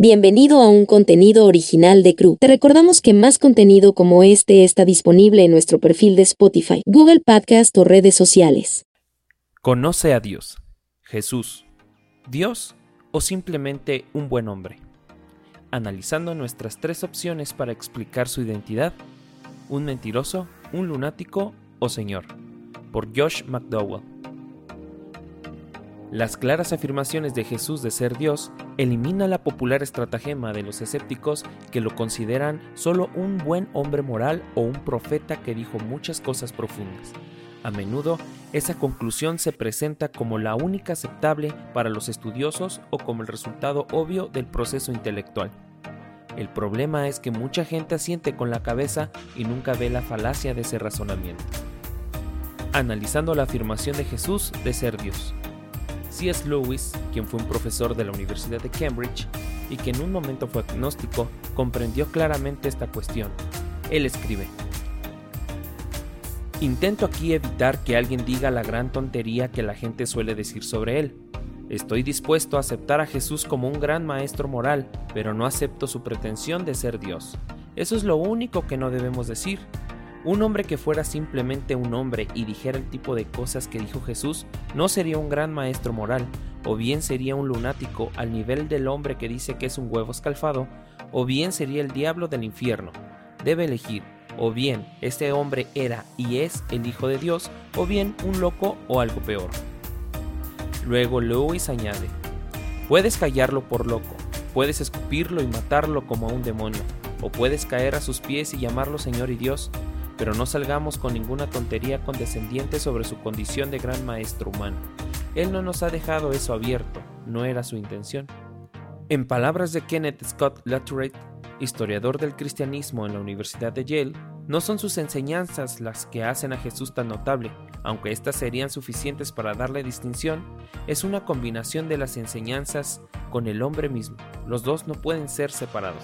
Bienvenido a un contenido original de Crew. Te recordamos que más contenido como este está disponible en nuestro perfil de Spotify, Google Podcast o redes sociales. Conoce a Dios. Jesús. ¿Dios o simplemente un buen hombre? Analizando nuestras tres opciones para explicar su identidad. Un mentiroso, un lunático o Señor. Por Josh McDowell. Las claras afirmaciones de Jesús de ser Dios elimina la popular estratagema de los escépticos que lo consideran solo un buen hombre moral o un profeta que dijo muchas cosas profundas. A menudo, esa conclusión se presenta como la única aceptable para los estudiosos o como el resultado obvio del proceso intelectual. El problema es que mucha gente asiente con la cabeza y nunca ve la falacia de ese razonamiento. Analizando la afirmación de Jesús de ser Dios. C.S. Lewis, quien fue un profesor de la Universidad de Cambridge y que en un momento fue agnóstico, comprendió claramente esta cuestión. Él escribe, Intento aquí evitar que alguien diga la gran tontería que la gente suele decir sobre él. Estoy dispuesto a aceptar a Jesús como un gran maestro moral, pero no acepto su pretensión de ser Dios. Eso es lo único que no debemos decir. Un hombre que fuera simplemente un hombre y dijera el tipo de cosas que dijo Jesús no sería un gran maestro moral, o bien sería un lunático al nivel del hombre que dice que es un huevo escalfado, o bien sería el diablo del infierno. Debe elegir, o bien este hombre era y es el Hijo de Dios, o bien un loco o algo peor. Luego Lewis añade, puedes callarlo por loco, puedes escupirlo y matarlo como a un demonio, o puedes caer a sus pies y llamarlo Señor y Dios, pero no salgamos con ninguna tontería condescendiente sobre su condición de gran maestro humano. Él no nos ha dejado eso abierto, no era su intención. En palabras de Kenneth Scott Latourette, historiador del cristianismo en la Universidad de Yale, no son sus enseñanzas las que hacen a Jesús tan notable, aunque éstas serían suficientes para darle distinción, es una combinación de las enseñanzas con el hombre mismo. Los dos no pueden ser separados.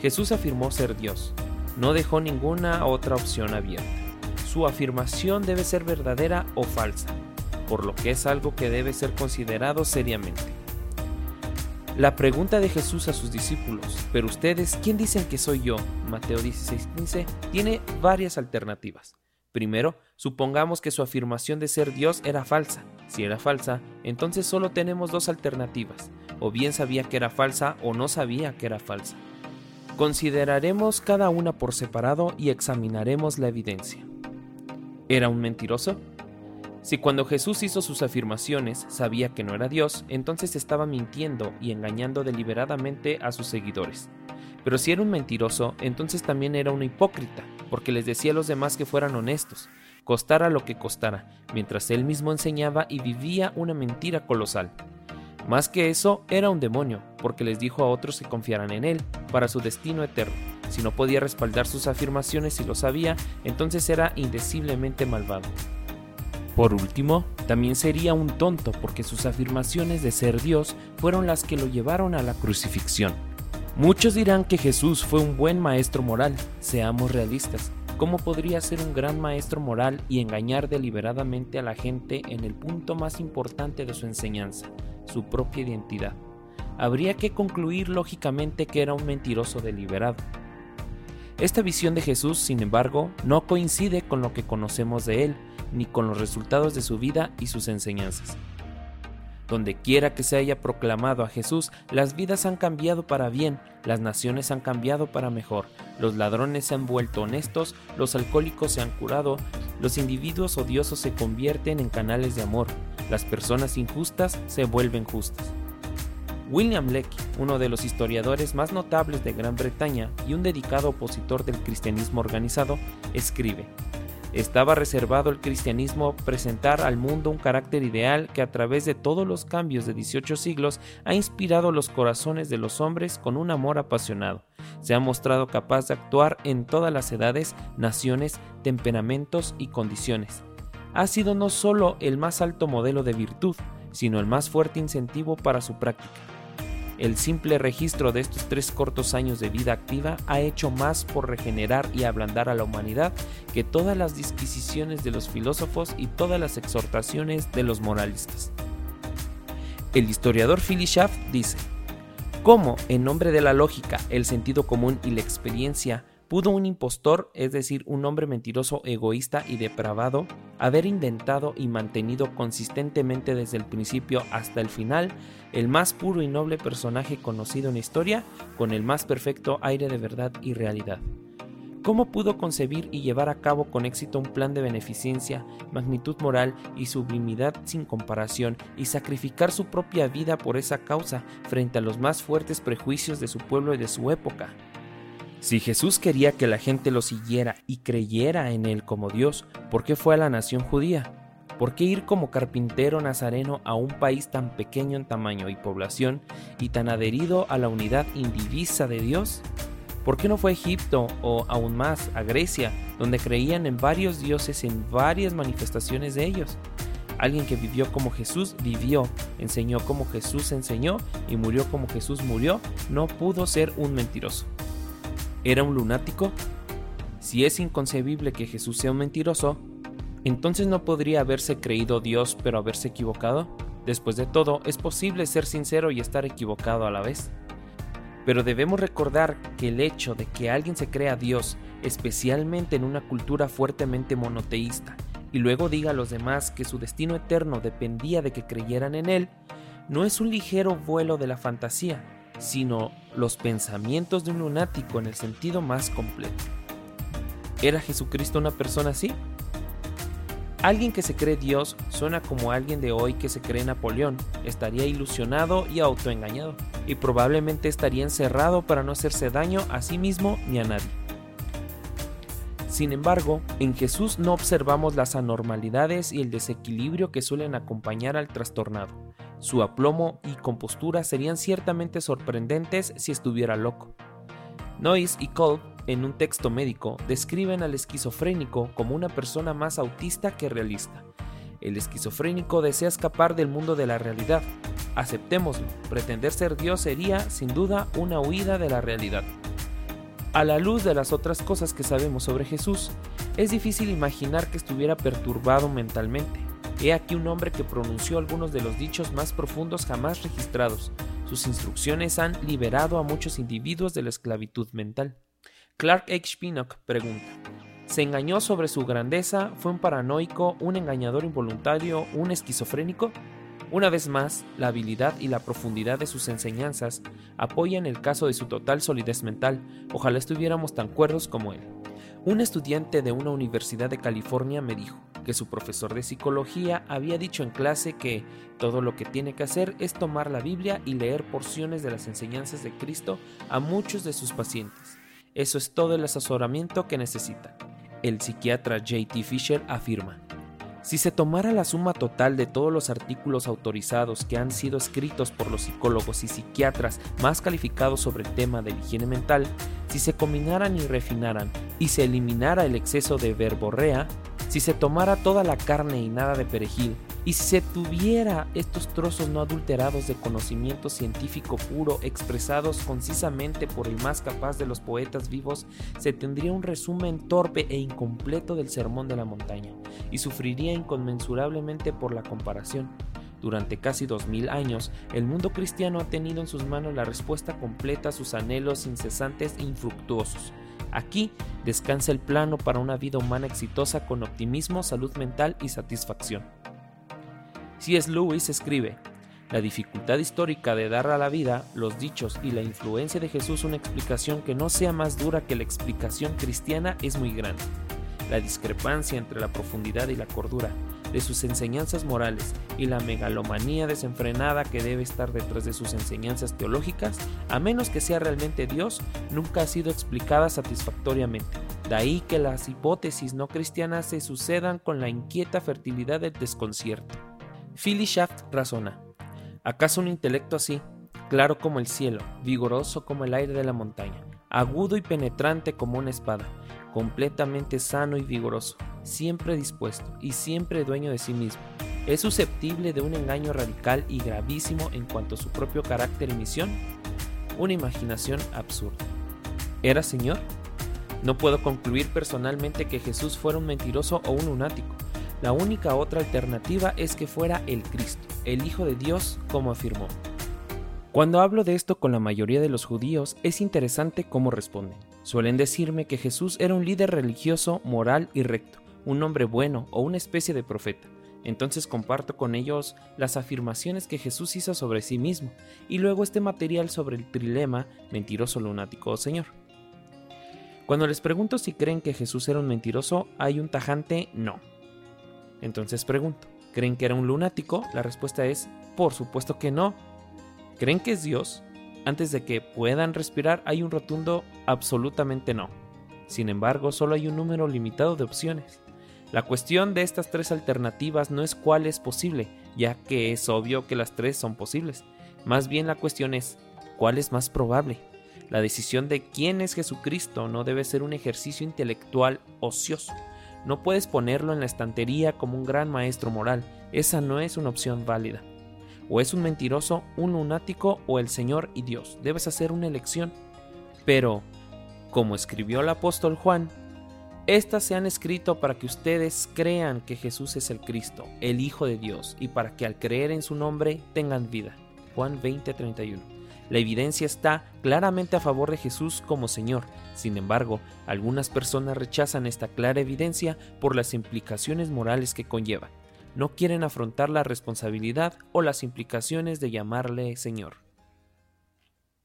Jesús afirmó ser Dios, no dejó ninguna otra opción abierta. Su afirmación debe ser verdadera o falsa, por lo que es algo que debe ser considerado seriamente. La pregunta de Jesús a sus discípulos, pero ustedes, ¿quién dicen que soy yo? Mateo 16:15, tiene varias alternativas. Primero, supongamos que su afirmación de ser Dios era falsa. Si era falsa, entonces solo tenemos dos alternativas. O bien sabía que era falsa o no sabía que era falsa. Consideraremos cada una por separado y examinaremos la evidencia. ¿Era un mentiroso? Si cuando Jesús hizo sus afirmaciones sabía que no era Dios, entonces estaba mintiendo y engañando deliberadamente a sus seguidores. Pero si era un mentiroso, entonces también era un hipócrita, porque les decía a los demás que fueran honestos, costara lo que costara, mientras él mismo enseñaba y vivía una mentira colosal. Más que eso, era un demonio, porque les dijo a otros que confiaran en él para su destino eterno. Si no podía respaldar sus afirmaciones y lo sabía, entonces era indeciblemente malvado. Por último, también sería un tonto porque sus afirmaciones de ser Dios fueron las que lo llevaron a la crucifixión. Muchos dirán que Jesús fue un buen maestro moral, seamos realistas. ¿Cómo podría ser un gran maestro moral y engañar deliberadamente a la gente en el punto más importante de su enseñanza, su propia identidad? Habría que concluir lógicamente que era un mentiroso deliberado. Esta visión de Jesús, sin embargo, no coincide con lo que conocemos de él, ni con los resultados de su vida y sus enseñanzas. Donde quiera que se haya proclamado a Jesús, las vidas han cambiado para bien, las naciones han cambiado para mejor, los ladrones se han vuelto honestos, los alcohólicos se han curado, los individuos odiosos se convierten en canales de amor, las personas injustas se vuelven justas. William Lecky, uno de los historiadores más notables de Gran Bretaña y un dedicado opositor del cristianismo organizado, escribe, estaba reservado el cristianismo presentar al mundo un carácter ideal que a través de todos los cambios de 18 siglos ha inspirado los corazones de los hombres con un amor apasionado. Se ha mostrado capaz de actuar en todas las edades, naciones, temperamentos y condiciones. Ha sido no solo el más alto modelo de virtud, sino el más fuerte incentivo para su práctica. El simple registro de estos tres cortos años de vida activa ha hecho más por regenerar y ablandar a la humanidad que todas las disquisiciones de los filósofos y todas las exhortaciones de los moralistas. El historiador Philly Schaff dice, ¿Cómo, en nombre de la lógica, el sentido común y la experiencia, pudo un impostor, es decir, un hombre mentiroso, egoísta y depravado, haber inventado y mantenido consistentemente desde el principio hasta el final el más puro y noble personaje conocido en la historia, con el más perfecto aire de verdad y realidad? ¿Cómo pudo concebir y llevar a cabo con éxito un plan de beneficencia, magnitud moral y sublimidad sin comparación y sacrificar su propia vida por esa causa frente a los más fuertes prejuicios de su pueblo y de su época? Si Jesús quería que la gente lo siguiera y creyera en él como Dios, ¿por qué fue a la nación judía? ¿Por qué ir como carpintero nazareno a un país tan pequeño en tamaño y población y tan adherido a la unidad indivisa de Dios? ¿Por qué no fue a Egipto o aún más a Grecia, donde creían en varios dioses en varias manifestaciones de ellos? Alguien que vivió como Jesús vivió, enseñó como Jesús enseñó y murió como Jesús murió, no pudo ser un mentiroso. ¿Era un lunático? Si es inconcebible que Jesús sea un mentiroso, entonces no podría haberse creído Dios pero haberse equivocado. Después de todo, es posible ser sincero y estar equivocado a la vez. Pero debemos recordar que el hecho de que alguien se crea Dios, especialmente en una cultura fuertemente monoteísta, y luego diga a los demás que su destino eterno dependía de que creyeran en Él, no es un ligero vuelo de la fantasía, sino los pensamientos de un lunático en el sentido más completo. ¿Era Jesucristo una persona así? Alguien que se cree Dios suena como alguien de hoy que se cree Napoleón, estaría ilusionado y autoengañado y probablemente estaría encerrado para no hacerse daño a sí mismo ni a nadie. Sin embargo, en Jesús no observamos las anormalidades y el desequilibrio que suelen acompañar al trastornado. Su aplomo y compostura serían ciertamente sorprendentes si estuviera loco. Noyes y Kolb, en un texto médico, describen al esquizofrénico como una persona más autista que realista. El esquizofrénico desea escapar del mundo de la realidad, Aceptémoslo, pretender ser Dios sería, sin duda, una huida de la realidad. A la luz de las otras cosas que sabemos sobre Jesús, es difícil imaginar que estuviera perturbado mentalmente. He aquí un hombre que pronunció algunos de los dichos más profundos jamás registrados. Sus instrucciones han liberado a muchos individuos de la esclavitud mental. Clark H. Pinnock pregunta, ¿se engañó sobre su grandeza? ¿Fue un paranoico, un engañador involuntario, un esquizofrénico? Una vez más, la habilidad y la profundidad de sus enseñanzas apoyan el caso de su total solidez mental. Ojalá estuviéramos tan cuerdos como él. Un estudiante de una universidad de California me dijo que su profesor de psicología había dicho en clase que todo lo que tiene que hacer es tomar la Biblia y leer porciones de las enseñanzas de Cristo a muchos de sus pacientes. Eso es todo el asesoramiento que necesita. El psiquiatra J.T. Fisher afirma, si se tomara la suma total de todos los artículos autorizados que han sido escritos por los psicólogos y psiquiatras más calificados sobre el tema de la higiene mental, si se combinaran y refinaran y se eliminara el exceso de verborrea, si se tomara toda la carne y nada de perejil, y si se tuviera estos trozos no adulterados de conocimiento científico puro expresados concisamente por el más capaz de los poetas vivos, se tendría un resumen torpe e incompleto del sermón de la montaña, y sufriría inconmensurablemente por la comparación. Durante casi dos mil años, el mundo cristiano ha tenido en sus manos la respuesta completa a sus anhelos incesantes e infructuosos. Aquí descansa el plano para una vida humana exitosa con optimismo, salud mental y satisfacción. C.S. Lewis escribe, la dificultad histórica de dar a la vida, los dichos y la influencia de Jesús una explicación que no sea más dura que la explicación cristiana es muy grande. La discrepancia entre la profundidad y la cordura de sus enseñanzas morales y la megalomanía desenfrenada que debe estar detrás de sus enseñanzas teológicas, a menos que sea realmente Dios, nunca ha sido explicada satisfactoriamente. De ahí que las hipótesis no cristianas se sucedan con la inquieta fertilidad del desconcierto. Philly Shaft razona, ¿acaso un intelecto así, claro como el cielo, vigoroso como el aire de la montaña, agudo y penetrante como una espada, completamente sano y vigoroso, siempre dispuesto y siempre dueño de sí mismo, es susceptible de un engaño radical y gravísimo en cuanto a su propio carácter y misión? Una imaginación absurda. ¿Era Señor? No puedo concluir personalmente que Jesús fuera un mentiroso o un lunático. La única otra alternativa es que fuera el Cristo, el Hijo de Dios, como afirmó. Cuando hablo de esto con la mayoría de los judíos, es interesante cómo responden. Suelen decirme que Jesús era un líder religioso, moral y recto, un hombre bueno o una especie de profeta. Entonces comparto con ellos las afirmaciones que Jesús hizo sobre sí mismo y luego este material sobre el trilema mentiroso, lunático o Señor. Cuando les pregunto si creen que Jesús era un mentiroso, hay un tajante no. Entonces pregunto, ¿creen que era un lunático? La respuesta es, por supuesto que no. ¿Creen que es Dios? Antes de que puedan respirar hay un rotundo absolutamente no. Sin embargo, solo hay un número limitado de opciones. La cuestión de estas tres alternativas no es cuál es posible, ya que es obvio que las tres son posibles. Más bien la cuestión es cuál es más probable. La decisión de quién es Jesucristo no debe ser un ejercicio intelectual ocioso. No puedes ponerlo en la estantería como un gran maestro moral. Esa no es una opción válida. O es un mentiroso, un lunático o el Señor y Dios. Debes hacer una elección. Pero, como escribió el apóstol Juan, estas se han escrito para que ustedes crean que Jesús es el Cristo, el Hijo de Dios, y para que al creer en su nombre tengan vida. Juan 20:31. La evidencia está claramente a favor de Jesús como Señor. Sin embargo, algunas personas rechazan esta clara evidencia por las implicaciones morales que conlleva. No quieren afrontar la responsabilidad o las implicaciones de llamarle Señor.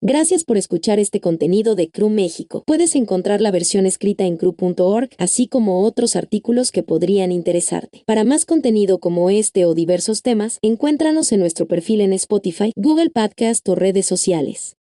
Gracias por escuchar este contenido de CRU México. Puedes encontrar la versión escrita en cru.org, así como otros artículos que podrían interesarte. Para más contenido como este o diversos temas, encuéntranos en nuestro perfil en Spotify, Google Podcast o redes sociales.